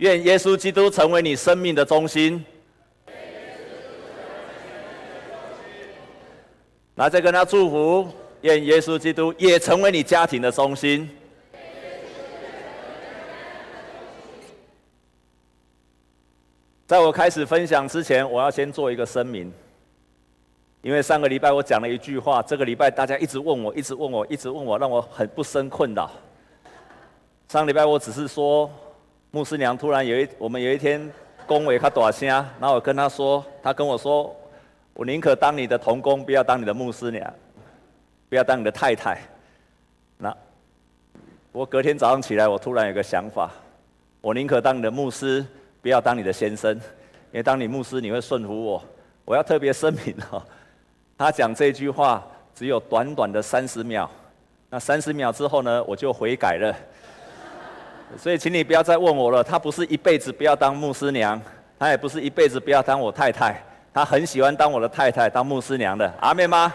愿耶稣基督成为你生命的中心。那再跟他祝福，愿耶稣基督也成为你家庭的中心。在我开始分享之前，我要先做一个声明，因为上个礼拜我讲了一句话，这个礼拜大家一直问我，一直问我，一直问我，让我很不生困扰。上礼拜我只是说。牧师娘突然有一，我们有一天恭维他大声，然后我跟他说，他跟我说，我宁可当你的童工，不要当你的牧师娘，不要当你的太太。那我隔天早上起来，我突然有个想法，我宁可当你的牧师，不要当你的先生，因为当你牧师，你会顺服我。我要特别声明哦，他讲这句话只有短短的三十秒，那三十秒之后呢，我就悔改了。所以，请你不要再问我了。他不是一辈子不要当牧师娘，他也不是一辈子不要当我太太。他很喜欢当我的太太，当牧师娘的。阿妹吗？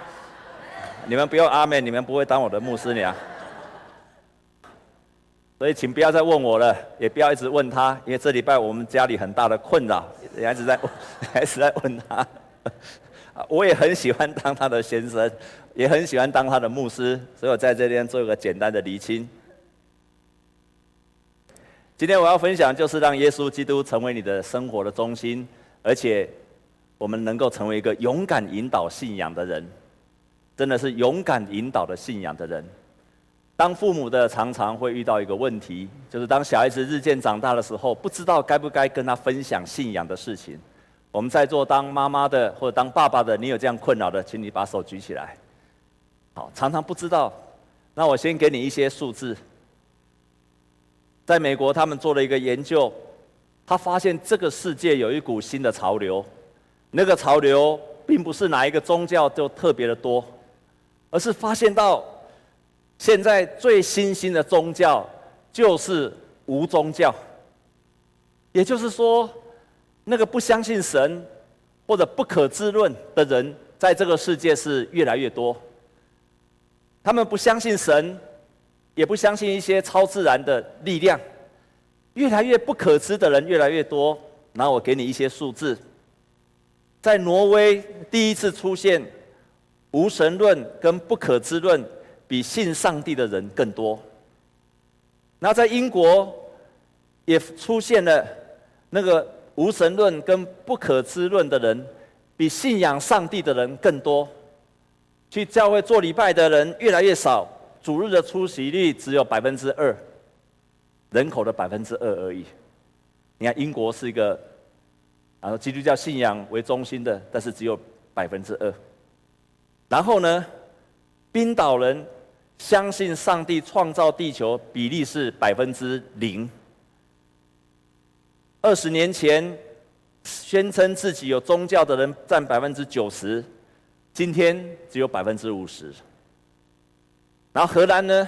你们不用阿妹，你们不会当我的牧师娘。所以，请不要再问我了，也不要一直问他，因为这礼拜我们家里很大的困扰，也一直在问，一直在问他。我也很喜欢当他的先生，也很喜欢当他的牧师，所以我在这边做一个简单的厘清。今天我要分享，就是让耶稣基督成为你的生活的中心，而且我们能够成为一个勇敢引导信仰的人，真的是勇敢引导的信仰的人。当父母的常常会遇到一个问题，就是当小孩子日渐长大的时候，不知道该不该跟他分享信仰的事情。我们在座当妈妈的或者当爸爸的，你有这样困扰的，请你把手举起来。好，常常不知道，那我先给你一些数字。在美国，他们做了一个研究，他发现这个世界有一股新的潮流，那个潮流并不是哪一个宗教就特别的多，而是发现到现在最新兴的宗教就是无宗教，也就是说，那个不相信神或者不可知论的人，在这个世界是越来越多，他们不相信神。也不相信一些超自然的力量，越来越不可知的人越来越多。然后我给你一些数字，在挪威第一次出现无神论跟不可知论，比信上帝的人更多。那在英国也出现了那个无神论跟不可知论的人，比信仰上帝的人更多。去教会做礼拜的人越来越少。主日的出席率只有百分之二，人口的百分之二而已。你看，英国是一个然后基督教信仰为中心的，但是只有百分之二。然后呢，冰岛人相信上帝创造地球比例是百分之零。二十年前宣称自己有宗教的人占百分之九十，今天只有百分之五十。然后荷兰呢，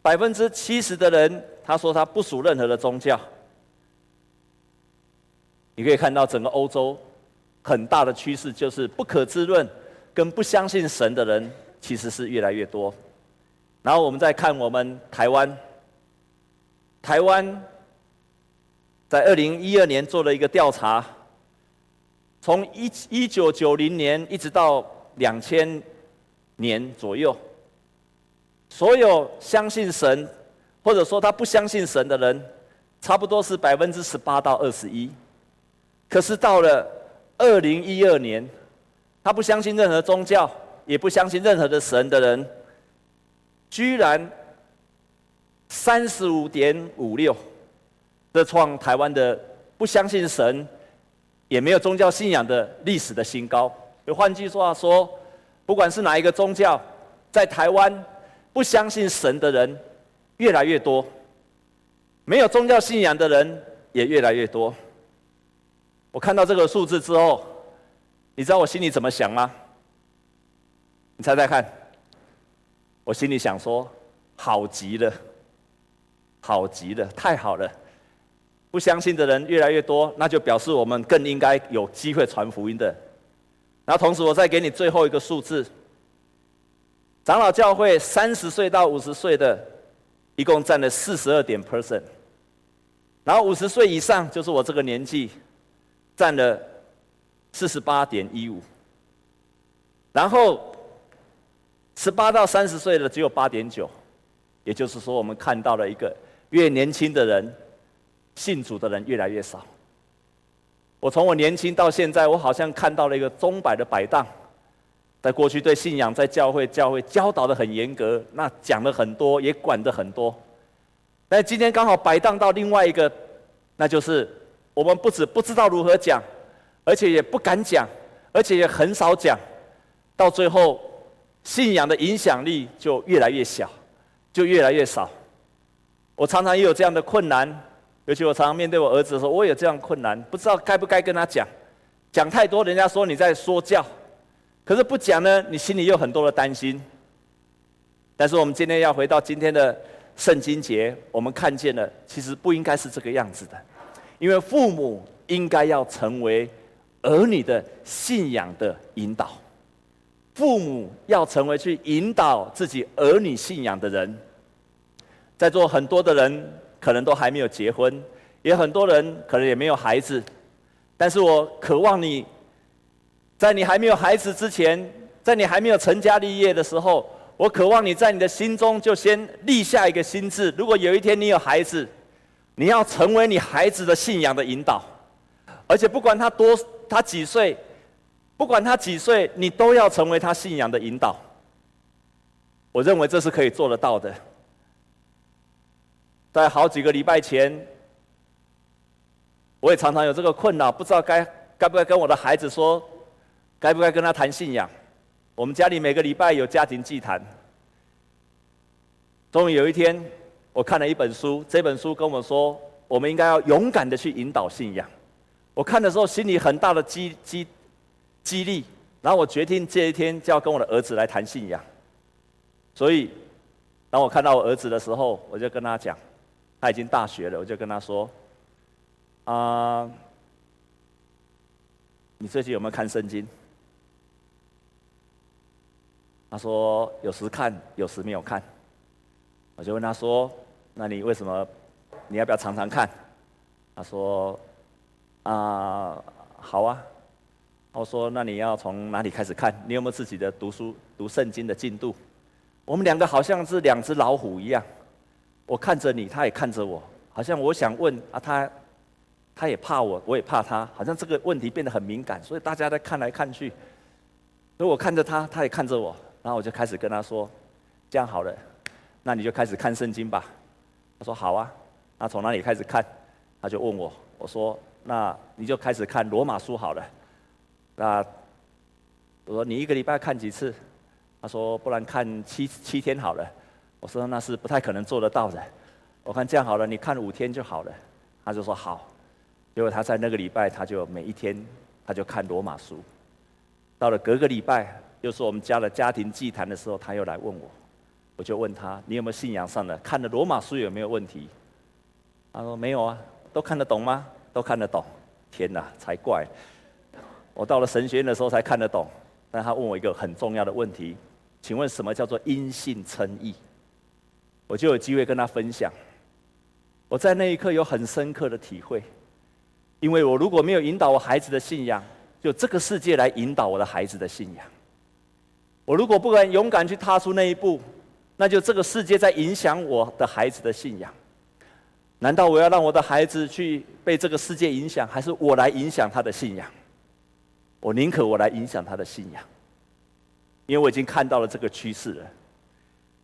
百分之七十的人他说他不属任何的宗教。你可以看到整个欧洲很大的趋势就是不可知论跟不相信神的人其实是越来越多。然后我们再看我们台湾，台湾在二零一二年做了一个调查，从一一九九零年一直到两千年左右。所有相信神，或者说他不相信神的人，差不多是百分之十八到二十一。可是到了二零一二年，他不相信任何宗教，也不相信任何的神的人，居然三十五点五六，这创台湾的不相信神，也没有宗教信仰的历史的新高。换句话说，不管是哪一个宗教，在台湾。不相信神的人越来越多，没有宗教信仰的人也越来越多。我看到这个数字之后，你知道我心里怎么想吗？你猜猜看，我心里想说：好极了，好极了，太好了！不相信的人越来越多，那就表示我们更应该有机会传福音的。然后同时，我再给你最后一个数字。长老教会三十岁到五十岁的，一共占了四十二点 percent，然后五十岁以上就是我这个年纪，占了四十八点一五，然后十八到三十岁的只有八点九，也就是说，我们看到了一个越年轻的人信主的人越来越少。我从我年轻到现在，我好像看到了一个钟摆的摆荡。在过去对信仰在教会教会教导得很严格，那讲了很多，也管得很多。但今天刚好摆荡到另外一个，那就是我们不止不知道如何讲，而且也不敢讲，而且也很少讲，到最后信仰的影响力就越来越小，就越来越少。我常常也有这样的困难，尤其我常常面对我儿子的时候，我也有这样困难，不知道该不该跟他讲，讲太多，人家说你在说教。可是不讲呢，你心里有很多的担心。但是我们今天要回到今天的圣经节，我们看见了，其实不应该是这个样子的，因为父母应该要成为儿女的信仰的引导，父母要成为去引导自己儿女信仰的人。在座很多的人可能都还没有结婚，也很多人可能也没有孩子，但是我渴望你。在你还没有孩子之前，在你还没有成家立业的时候，我渴望你在你的心中就先立下一个心志。如果有一天你有孩子，你要成为你孩子的信仰的引导，而且不管他多，他几岁，不管他几岁，你都要成为他信仰的引导。我认为这是可以做得到的。在好几个礼拜前，我也常常有这个困扰，不知道该该不该跟我的孩子说。该不该跟他谈信仰？我们家里每个礼拜有家庭祭坛。终于有一天，我看了一本书，这本书跟我说，我们应该要勇敢的去引导信仰。我看的时候，心里很大的激激激励。然后我决定这一天就要跟我的儿子来谈信仰。所以，当我看到我儿子的时候，我就跟他讲，他已经大学了，我就跟他说：“啊，你最近有没有看圣经？”他说：“有时看，有时没有看。”我就问他说：“那你为什么？你要不要常常看？”他说：“啊，好啊。”我说：“那你要从哪里开始看？你有没有自己的读书、读圣经的进度？”我们两个好像是两只老虎一样，我看着你，他也看着我，好像我想问啊，他他也怕我，我也怕他，好像这个问题变得很敏感，所以大家在看来看去。所以我看着他，他也看着我。然后我就开始跟他说：“这样好了，那你就开始看圣经吧。”他说：“好啊。”那从哪里开始看？他就问我。我说：“那你就开始看罗马书好了。”那我说：“你一个礼拜看几次？”他说：“不然看七七天好了。”我说：“那是不太可能做得到的。”我看这样好了，你看五天就好了。他就说：“好。”结果他在那个礼拜，他就每一天他就看罗马书。到了隔个礼拜。又是我们家的家庭祭坛的时候，他又来问我，我就问他：“你有没有信仰上的？看了罗马书有没有问题？”他说：“没有啊，都看得懂吗？都看得懂。”天哪，才怪！我到了神学院的时候才看得懂。但他问我一个很重要的问题：“请问什么叫做因信称义？”我就有机会跟他分享。我在那一刻有很深刻的体会，因为我如果没有引导我孩子的信仰，就这个世界来引导我的孩子的信仰。我如果不敢勇敢去踏出那一步，那就这个世界在影响我的孩子的信仰。难道我要让我的孩子去被这个世界影响，还是我来影响他的信仰？我宁可我来影响他的信仰，因为我已经看到了这个趋势了。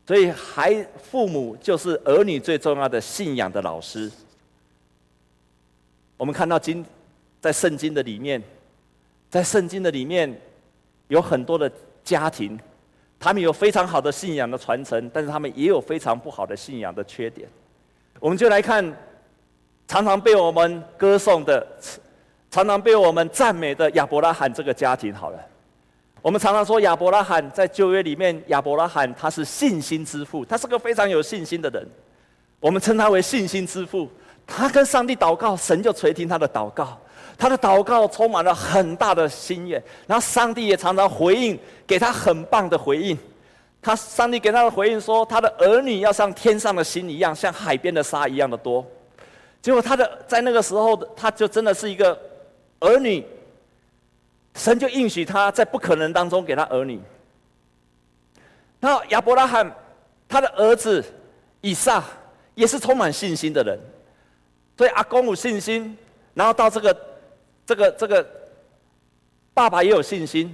所以，孩父母就是儿女最重要的信仰的老师。我们看到经在圣经的里面，在圣经的里面有很多的。家庭，他们有非常好的信仰的传承，但是他们也有非常不好的信仰的缺点。我们就来看，常常被我们歌颂的，常常被我们赞美的亚伯拉罕这个家庭。好了，我们常常说亚伯拉罕在旧约里面，亚伯拉罕他是信心之父，他是个非常有信心的人。我们称他为信心之父。他跟上帝祷告，神就垂听他的祷告。他的祷告充满了很大的心愿，然后上帝也常常回应，给他很棒的回应。他上帝给他的回应说，他的儿女要像天上的星一样，像海边的沙一样的多。结果他的在那个时候，他就真的是一个儿女，神就应许他在不可能当中给他儿女。然后亚伯拉罕他的儿子以撒也是充满信心的人，所以阿公有信心，然后到这个这个这个爸爸也有信心，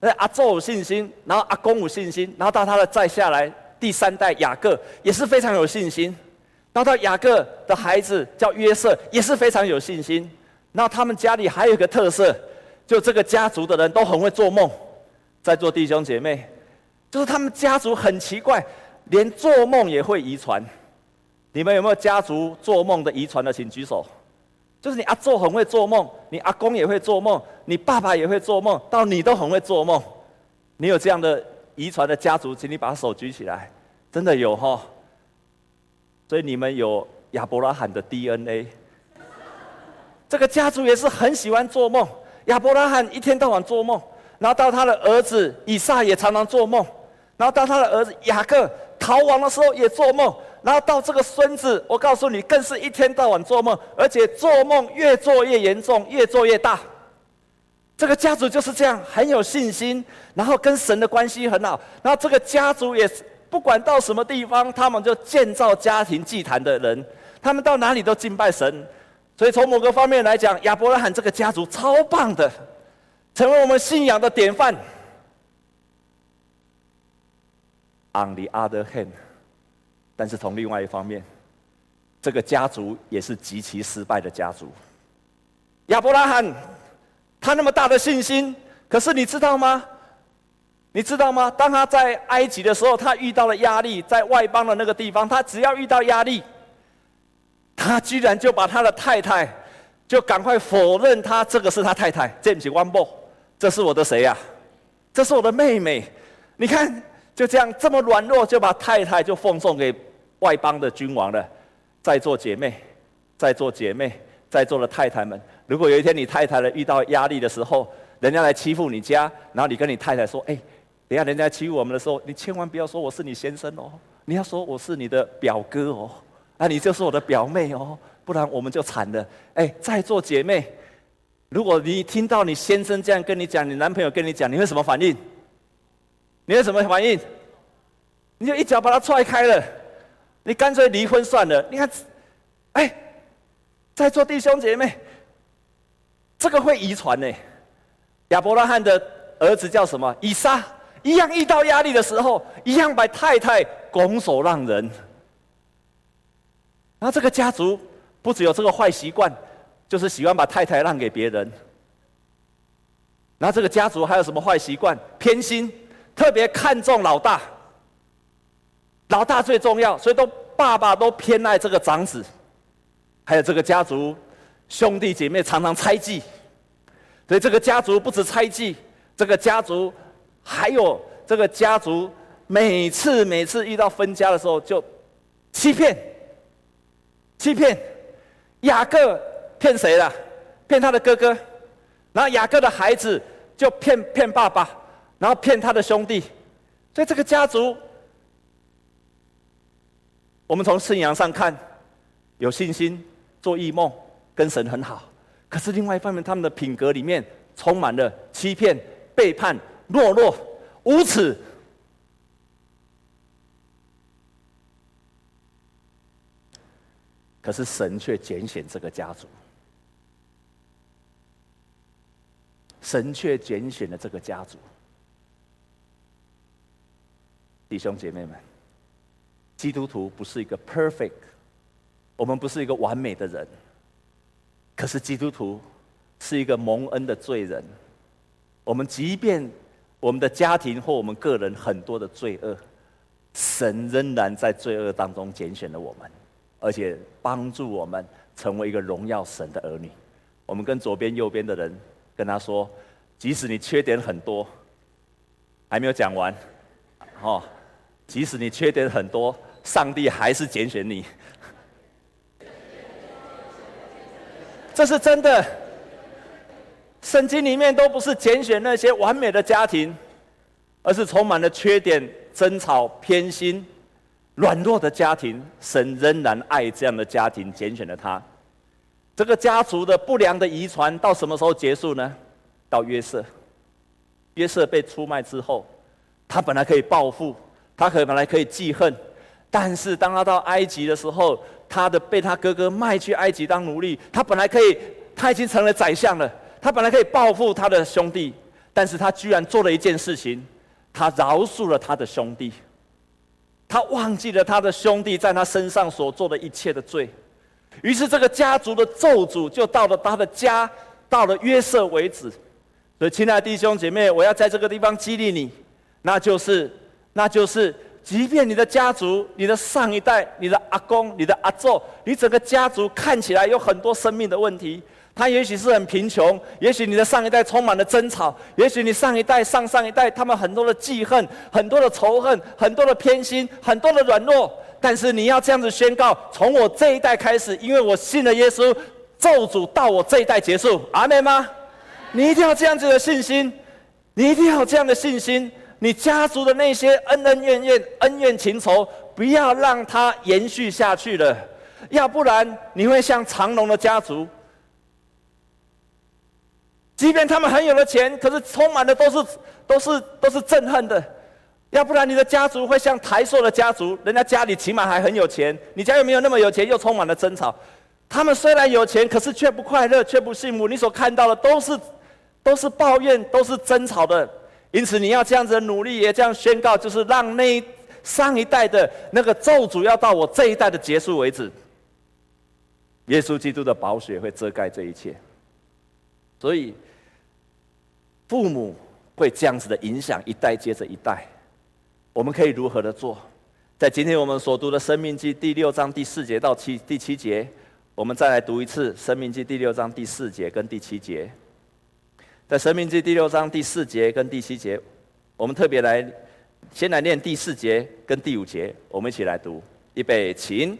那阿宙有信心，然后阿公有信心，然后到他的再下来第三代雅各也是非常有信心。然后到雅各的孩子叫约瑟，也是非常有信心。然后他们家里还有一个特色，就这个家族的人都很会做梦。在座弟兄姐妹，就是他们家族很奇怪，连做梦也会遗传。你们有没有家族做梦的遗传的？请举手。就是你阿祖很会做梦，你阿公也会做梦，你爸爸也会做梦，到你都很会做梦。你有这样的遗传的家族，请你把手举起来。真的有哈。所以你们有亚伯拉罕的 DNA，这个家族也是很喜欢做梦。亚伯拉罕一天到晚做梦，然后到他的儿子以撒也常常做梦，然后到他的儿子雅各逃亡的时候也做梦，然后到这个孙子，我告诉你，更是一天到晚做梦，而且做梦越做越严重，越做越大。这个家族就是这样，很有信心，然后跟神的关系很好，然后这个家族也。不管到什么地方，他们就建造家庭祭坛的人，他们到哪里都敬拜神。所以从某个方面来讲，亚伯拉罕这个家族超棒的，成为我们信仰的典范。On the other hand，但是从另外一方面，这个家族也是极其失败的家族。亚伯拉罕他那么大的信心，可是你知道吗？你知道吗？当他在埃及的时候，他遇到了压力，在外邦的那个地方，他只要遇到压力，他居然就把他的太太，就赶快否认他这个是他太太。这不是我某，这是我的谁呀？这是我的妹妹。你看，就这样这么软弱，就把太太就奉送给外邦的君王了。在座姐妹，在座姐妹，在座的太太们，如果有一天你太太呢遇到压力的时候，人家来欺负你家，然后你跟你太太说：“哎。”等下，人家欺负我们的时候，你千万不要说我是你先生哦，你要说我是你的表哥哦，啊，你就是我的表妹哦，不然我们就惨了。哎，在座姐妹，如果你听到你先生这样跟你讲，你男朋友跟你讲，你会什么反应？你会什么反应？你就一脚把他踹开了，你干脆离婚算了。你看，哎，在座弟兄姐妹，这个会遗传呢。亚伯拉罕的儿子叫什么？以撒。一样遇到压力的时候，一样把太太拱手让人。然后这个家族不只有这个坏习惯，就是喜欢把太太让给别人。然后这个家族还有什么坏习惯？偏心，特别看重老大，老大最重要，所以都爸爸都偏爱这个长子。还有这个家族兄弟姐妹常常猜忌，所以这个家族不止猜忌，这个家族。还有这个家族，每次每次遇到分家的时候，就欺骗、欺骗。雅各骗谁了？骗他的哥哥。然后雅各的孩子就骗骗爸爸，然后骗他的兄弟。所以这个家族，我们从信仰上看，有信心、做异梦、跟神很好。可是另外一方面，他们的品格里面充满了欺骗、背叛。懦弱、无耻，可是神却拣选这个家族，神却拣选了这个家族。弟兄姐妹们，基督徒不是一个 perfect，我们不是一个完美的人，可是基督徒是一个蒙恩的罪人，我们即便。我们的家庭或我们个人很多的罪恶，神仍然在罪恶当中拣选了我们，而且帮助我们成为一个荣耀神的儿女。我们跟左边、右边的人跟他说：即使你缺点很多，还没有讲完，哦，即使你缺点很多，上帝还是拣选你。这是真的。圣经里面都不是拣选那些完美的家庭，而是充满了缺点、争吵、偏心、软弱的家庭。神仍然爱这样的家庭，拣选了他。这个家族的不良的遗传到什么时候结束呢？到约瑟。约瑟被出卖之后，他本来可以报复，他可本来可以记恨，但是当他到埃及的时候，他的被他哥哥卖去埃及当奴隶，他本来可以，他已经成了宰相了，他本来可以报复他的兄弟，但是他居然做了一件事情，他饶恕了他的兄弟，他忘记了他的兄弟在他身上所做的一切的罪。于是，这个家族的咒诅就到了他的家，到了约瑟为止。所以，亲爱的弟兄姐妹，我要在这个地方激励你，那就是，那就是，即便你的家族、你的上一代、你的阿公、你的阿祖，你整个家族看起来有很多生命的问题。他也许是很贫穷，也许你的上一代充满了争吵，也许你上一代、上上一代他们很多的记恨、很多的仇恨、很多的偏心、很多的软弱。但是你要这样子宣告：从我这一代开始，因为我信了耶稣，咒诅到我这一代结束。阿门吗？你一定要这样子的信心，你一定要有这样的信心。你家族的那些恩恩怨怨、恩怨情仇，不要让它延续下去了，要不然你会像长龙的家族，即便他们很有了钱，可是充满的都是都是都是憎恨的。要不然你的家族会像台塑的家族，人家家里起码还很有钱，你家又没有那么有钱，又充满了争吵。他们虽然有钱，可是却不快乐，却不幸福。你所看到的都是都是抱怨，都是争吵的。因此你要这样子的努力，也这样宣告，就是让那上一代的那个咒诅要到我这一代的结束为止。耶稣基督的宝血会遮盖这一切，所以父母会这样子的影响一代接着一代。我们可以如何的做？在今天我们所读的《生命记》第六章第四节到七第七节，我们再来读一次《生命记》第六章第四节跟第七节。在《神明记》第六章第四节跟第七节，我们特别来先来念第四节跟第五节，我们一起来读。预备，请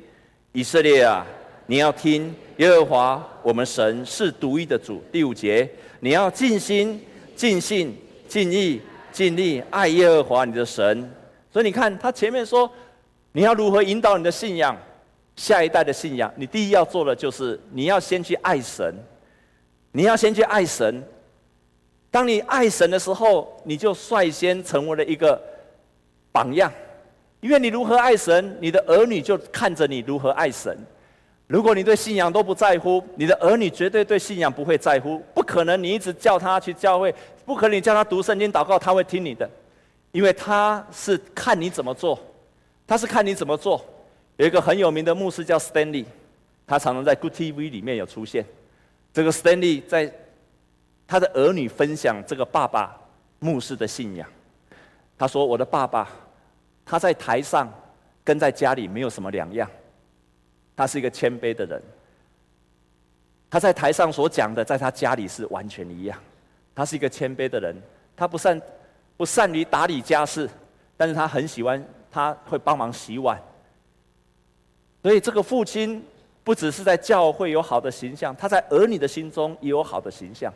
以色列啊，你要听耶和华我们神是独一的主。第五节，你要尽心、尽性、尽意、尽力爱耶和华你的神。所以你看，他前面说，你要如何引导你的信仰，下一代的信仰，你第一要做的就是，你要先去爱神，你要先去爱神。当你爱神的时候，你就率先成为了一个榜样，因为你如何爱神，你的儿女就看着你如何爱神。如果你对信仰都不在乎，你的儿女绝对对信仰不会在乎，不可能你一直叫他去教会，不可能你叫他读圣经祷告，他会听你的。因为他是看你怎么做，他是看你怎么做。有一个很有名的牧师叫 Stanley，他常常在 Good TV 里面有出现。这个 Stanley 在他的儿女分享这个爸爸牧师的信仰，他说：“我的爸爸，他在台上跟在家里没有什么两样。他是一个谦卑的人，他在台上所讲的，在他家里是完全一样。他是一个谦卑的人，他不善。”不善于打理家事，但是他很喜欢，他会帮忙洗碗。所以这个父亲不只是在教会有好的形象，他在儿女的心中也有好的形象。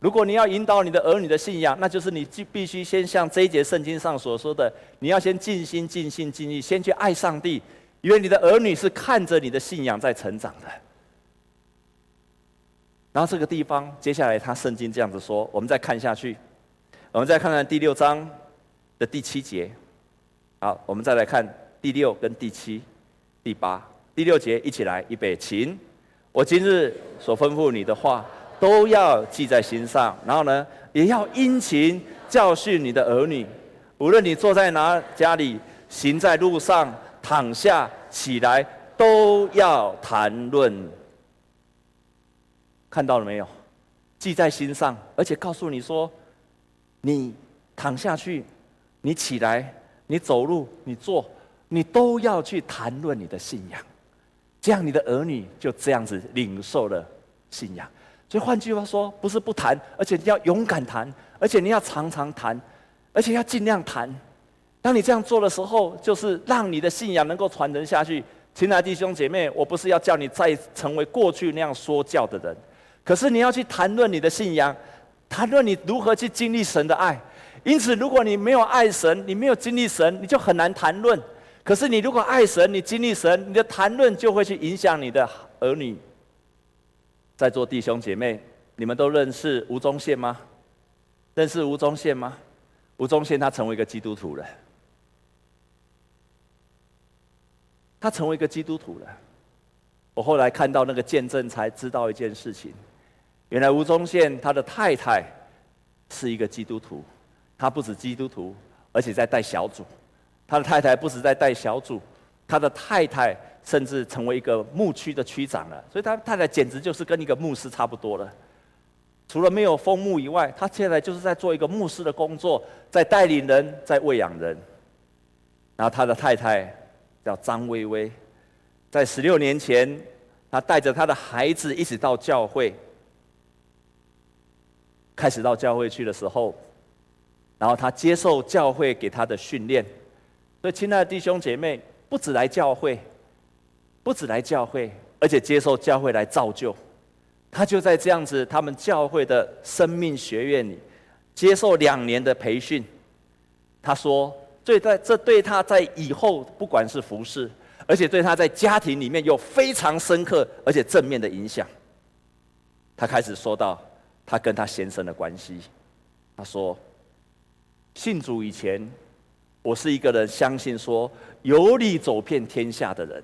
如果你要引导你的儿女的信仰，那就是你必须先像这一节圣经上所说的，你要先尽心、尽性、尽意，先去爱上帝，因为你的儿女是看着你的信仰在成长的。然后这个地方，接下来他圣经这样子说，我们再看下去。我们再看看第六章的第七节。好，我们再来看第六跟第七、第八、第六节，一起来，预备，请。我今日所吩咐你的话，都要记在心上，然后呢，也要殷勤教训你的儿女。无论你坐在哪家里，行在路上，躺下起来，都要谈论。看到了没有？记在心上，而且告诉你说。你躺下去，你起来，你走路，你坐，你都要去谈论你的信仰，这样你的儿女就这样子领受了信仰。所以换句话说，不是不谈，而且你要勇敢谈，而且你要常常谈，而且要尽量谈。当你这样做的时候，就是让你的信仰能够传承下去。亲爱的弟兄姐妹，我不是要叫你再成为过去那样说教的人，可是你要去谈论你的信仰。谈论你如何去经历神的爱，因此，如果你没有爱神，你没有经历神，你就很难谈论。可是，你如果爱神，你经历神，你的谈论就会去影响你的儿女。在座弟兄姐妹，你们都认识吴宗宪吗？认识吴宗宪吗？吴宗宪他成为一个基督徒了，他成为一个基督徒了。我后来看到那个见证，才知道一件事情：原来吴宗宪他的太太是一个基督徒，他不止基督徒，而且在带小组。他的太太不止在带小组，他的太太甚至成为一个牧区的区长了。所以，他太太简直就是跟一个牧师差不多了。除了没有封牧以外，他现在就是在做一个牧师的工作，在带领人，在喂养人。然后他的太太叫张薇薇，在十六年前，他带着他的孩子一起到教会，开始到教会去的时候，然后他接受教会给他的训练。所以，亲爱的弟兄姐妹，不止来教会，不止来教会，而且接受教会来造就。他就在这样子，他们教会的生命学院里接受两年的培训。他说：“对，在这对他在以后不管是服侍，而且对他在家庭里面有非常深刻而且正面的影响。”他开始说到他跟他先生的关系。他说：“信主以前，我是一个人相信说有理走遍天下的人。”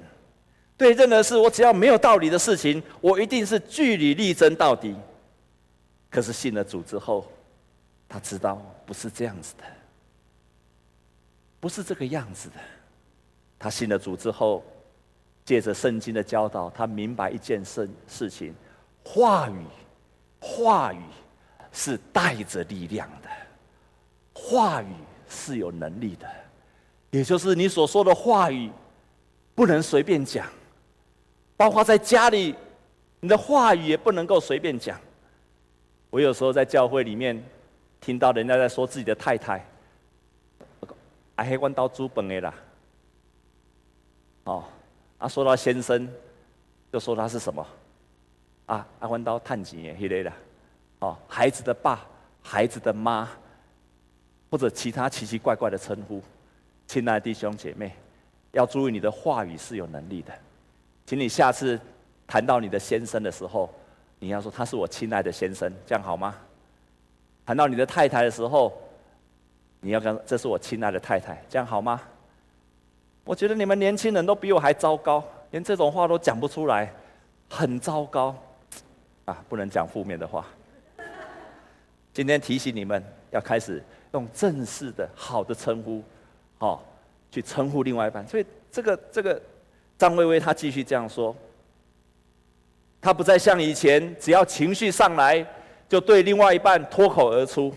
对任何事，我只要没有道理的事情，我一定是据理力争到底。可是信了主之后，他知道不是这样子的，不是这个样子的。他信了主之后，借着圣经的教导，他明白一件事事情：话语，话语是带着力量的，话语是有能力的，也就是你所说的话语，不能随便讲。包括在家里，你的话语也不能够随便讲。我有时候在教会里面听到人家在说自己的太太，还黑弯刀猪本的啦。哦，啊，说到先生，就说他是什么？啊，阿弯刀探几年一类的。哦，孩子的爸，孩子的妈，或者其他奇奇怪怪的称呼。亲爱的弟兄姐妹，要注意你的话语是有能力的。请你下次谈到你的先生的时候，你要说他是我亲爱的先生，这样好吗？谈到你的太太的时候，你要跟这是我亲爱的太太，这样好吗？我觉得你们年轻人都比我还糟糕，连这种话都讲不出来，很糟糕啊！不能讲负面的话。今天提醒你们要开始用正式的好的称呼，哦，去称呼另外一半。所以这个这个。张薇薇她继续这样说：“她不再像以前，只要情绪上来就对另外一半脱口而出，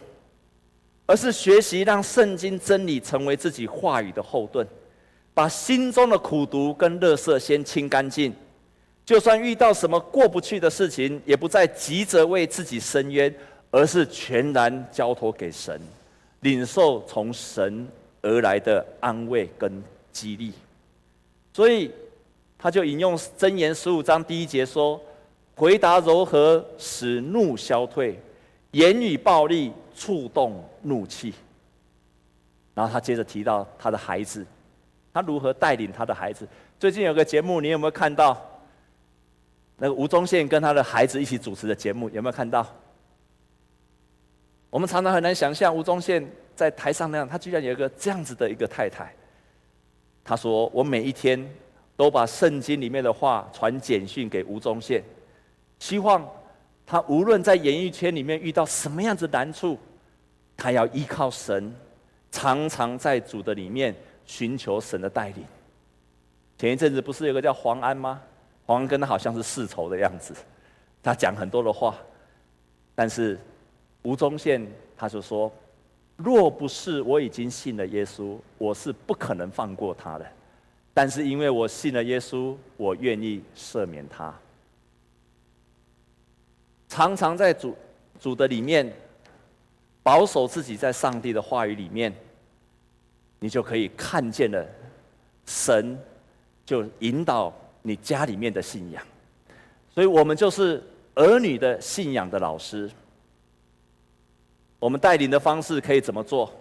而是学习让圣经真理成为自己话语的后盾，把心中的苦毒跟垃圾先清干净。就算遇到什么过不去的事情，也不再急着为自己申冤，而是全然交托给神，领受从神而来的安慰跟激励。所以。”他就引用箴言十五章第一节说：“回答柔和，使怒消退；言语暴力，触动怒气。”然后他接着提到他的孩子，他如何带领他的孩子。最近有个节目，你有没有看到？那个吴宗宪跟他的孩子一起主持的节目，有没有看到？我们常常很难想象吴宗宪在台上那样，他居然有一个这样子的一个太太。他说：“我每一天。”都把圣经里面的话传简讯给吴宗宪，希望他无论在演艺圈里面遇到什么样子难处，他要依靠神，常常在主的里面寻求神的带领。前一阵子不是有个叫黄安吗？黄安跟他好像是世仇的样子，他讲很多的话，但是吴宗宪他就说，若不是我已经信了耶稣，我是不可能放过他的。但是因为我信了耶稣，我愿意赦免他。常常在主主的里面保守自己，在上帝的话语里面，你就可以看见了神就引导你家里面的信仰。所以我们就是儿女的信仰的老师。我们带领的方式可以怎么做？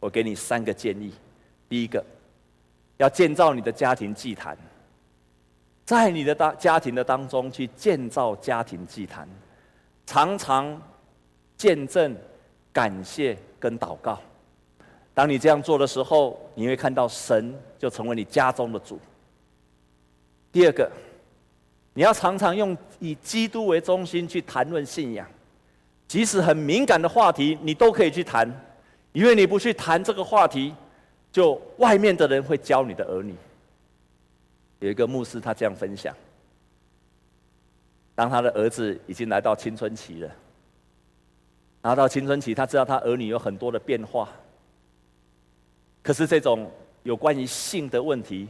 我给你三个建议。第一个。要建造你的家庭祭坛，在你的当家庭的当中去建造家庭祭坛，常常见证、感谢跟祷告。当你这样做的时候，你会看到神就成为你家中的主。第二个，你要常常用以基督为中心去谈论信仰，即使很敏感的话题，你都可以去谈，因为你不去谈这个话题，就外面的人会教你的儿女。有一个牧师，他这样分享：当他的儿子已经来到青春期了，拿到青春期，他知道他儿女有很多的变化。可是这种有关于性的问题，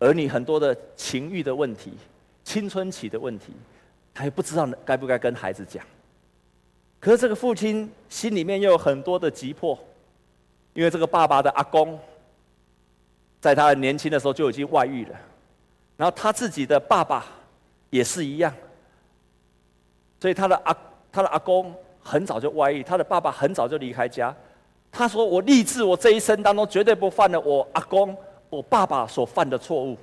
儿女很多的情欲的问题，青春期的问题，他也不知道该不该跟孩子讲。可是这个父亲心里面又有很多的急迫，因为这个爸爸的阿公，在他年轻的时候就已经外遇了。然后他自己的爸爸也是一样，所以他的阿他的阿公很早就外遇，他的爸爸很早就离开家。他说：“我立志，我这一生当中绝对不犯了我阿公、我爸爸所犯的错误。”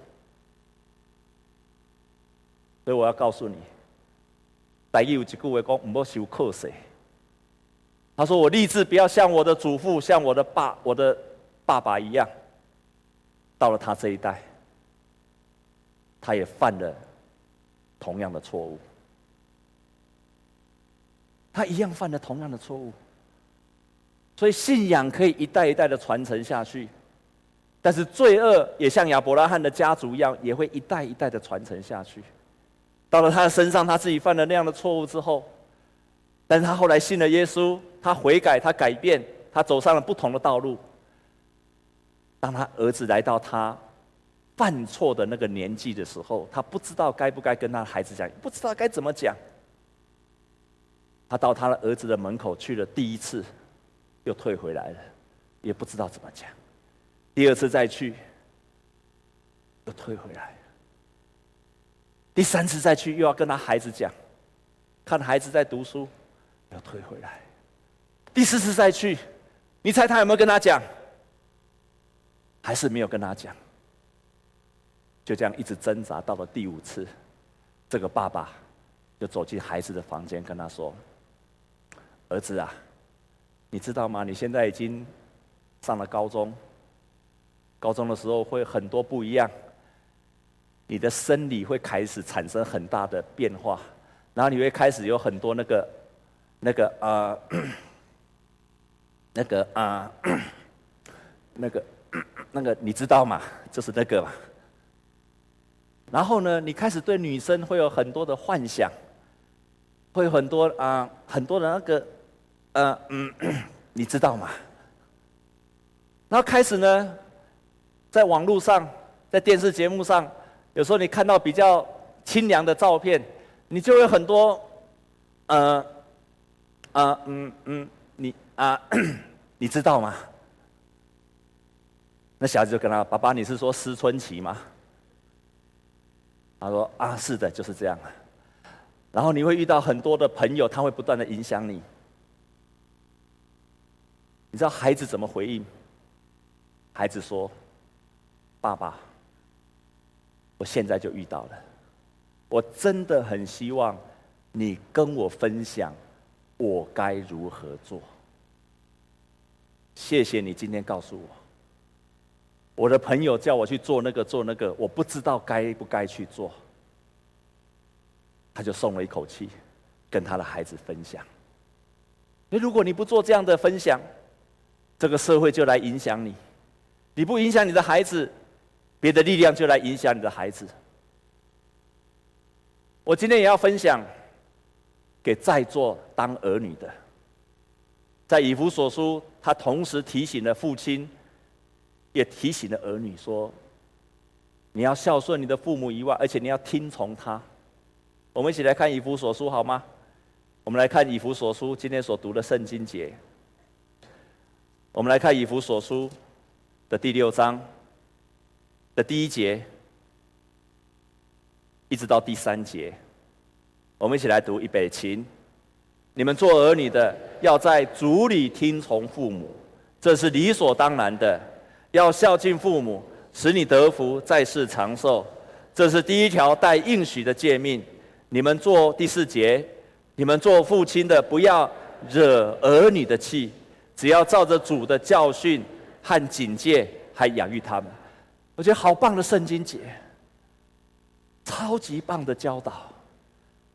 所以我要告诉你，台语有一句话讲：“唔好受课税。”他说：“我立志不要像我的祖父、像我的爸、我的爸爸一样，到了他这一代。”他也犯了同样的错误，他一样犯了同样的错误，所以信仰可以一代一代的传承下去，但是罪恶也像亚伯拉罕的家族一样，也会一代一代的传承下去。到了他的身上，他自己犯了那样的错误之后，但是他后来信了耶稣，他悔改，他改变，他走上了不同的道路。当他儿子来到他。犯错的那个年纪的时候，他不知道该不该跟他的孩子讲，不知道该怎么讲。他到他的儿子的门口去了第一次，又退回来了，也不知道怎么讲。第二次再去，又退回来。第三次再去，又要跟他孩子讲，看孩子在读书，要退回来。第四次再去，你猜他有没有跟他讲？还是没有跟他讲。就这样一直挣扎，到了第五次，这个爸爸就走进孩子的房间，跟他说：“儿子啊，你知道吗？你现在已经上了高中，高中的时候会很多不一样，你的生理会开始产生很大的变化，然后你会开始有很多那个、那个啊、那个啊、那个那个，你知道吗？就是那个嘛。”然后呢，你开始对女生会有很多的幻想，会有很多啊、很多的那个，呃嗯，你知道吗？然后开始呢，在网络上，在电视节目上，有时候你看到比较清凉的照片，你就有很多，呃，啊、嗯嗯，你啊、你知道吗？那小孩子就跟他爸爸，你是说思春期吗？他说：“啊，是的，就是这样。然后你会遇到很多的朋友，他会不断的影响你。你知道孩子怎么回应？孩子说：‘爸爸，我现在就遇到了，我真的很希望你跟我分享，我该如何做。’谢谢你今天告诉我。”我的朋友叫我去做那个做那个，我不知道该不该去做。他就松了一口气，跟他的孩子分享。那如果你不做这样的分享，这个社会就来影响你；你不影响你的孩子，别的力量就来影响你的孩子。我今天也要分享给在座当儿女的，在以弗所书，他同时提醒了父亲。也提醒了儿女说：“你要孝顺你的父母以外，而且你要听从他。”我们一起来看以弗所书好吗？我们来看以弗所书今天所读的圣经节。我们来看以弗所书的第六章的第一节，一直到第三节。我们一起来读预备起。你们做儿女的，要在主里听从父母，这是理所当然的。要孝敬父母，使你得福，在世长寿。这是第一条带应许的诫命。你们做第四节，你们做父亲的不要惹儿女的气，只要照着主的教训和警戒，还养育他们。我觉得好棒的圣经节，超级棒的教导，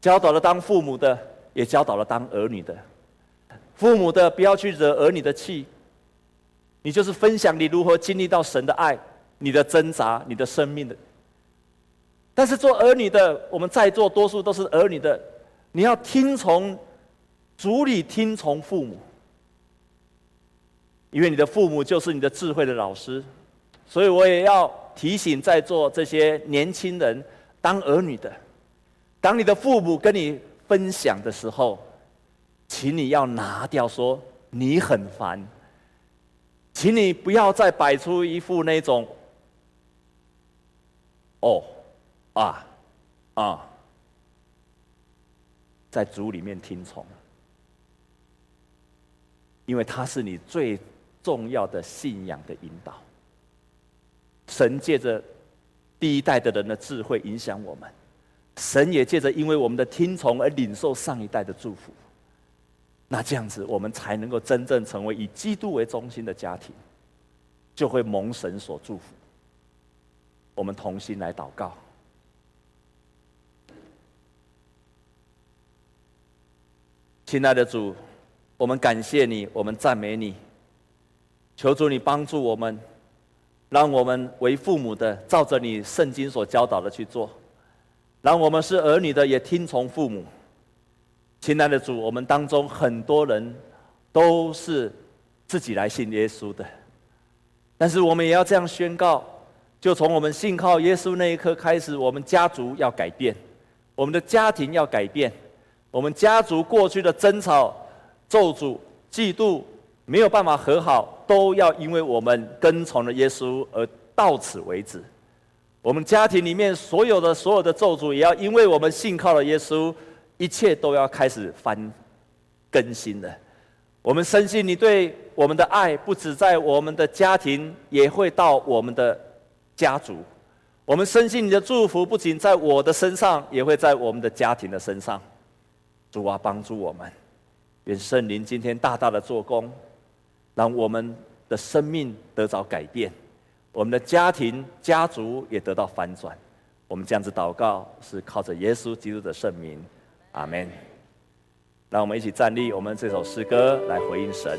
教导了当父母的，也教导了当儿女的。父母的不要去惹儿女的气，你就是分享你如何经历到神的爱，你的挣扎，你的生命的。但是做儿女的，我们在座多数都是儿女的，你要听从主里听从父母，因为你的父母就是你的智慧的老师。所以我也要提醒在座这些年轻人，当儿女的，当你的父母跟你分享的时候，请你要拿掉说你很烦，请你不要再摆出一副那种，哦。啊，啊，在主里面听从，因为他是你最重要的信仰的引导。神借着第一代的人的智慧影响我们，神也借着因为我们的听从而领受上一代的祝福。那这样子，我们才能够真正成为以基督为中心的家庭，就会蒙神所祝福。我们同心来祷告。亲爱的主，我们感谢你，我们赞美你。求主你帮助我们，让我们为父母的照着你圣经所教导的去做；然后我们是儿女的也听从父母。亲爱的主，我们当中很多人都是自己来信耶稣的，但是我们也要这样宣告：就从我们信靠耶稣那一刻开始，我们家族要改变，我们的家庭要改变。我们家族过去的争吵、咒诅、嫉妒，没有办法和好，都要因为我们跟从了耶稣而到此为止。我们家庭里面所有的所有的咒诅，也要因为我们信靠了耶稣，一切都要开始翻更新了。我们深信你对我们的爱，不止在我们的家庭，也会到我们的家族。我们深信你的祝福，不仅在我的身上，也会在我们的家庭的身上。主啊，帮助我们，愿圣灵今天大大的做工，让我们的生命得着改变，我们的家庭、家族也得到翻转。我们这样子祷告，是靠着耶稣基督的圣名，阿门。让我们一起站立，我们这首诗歌来回应神。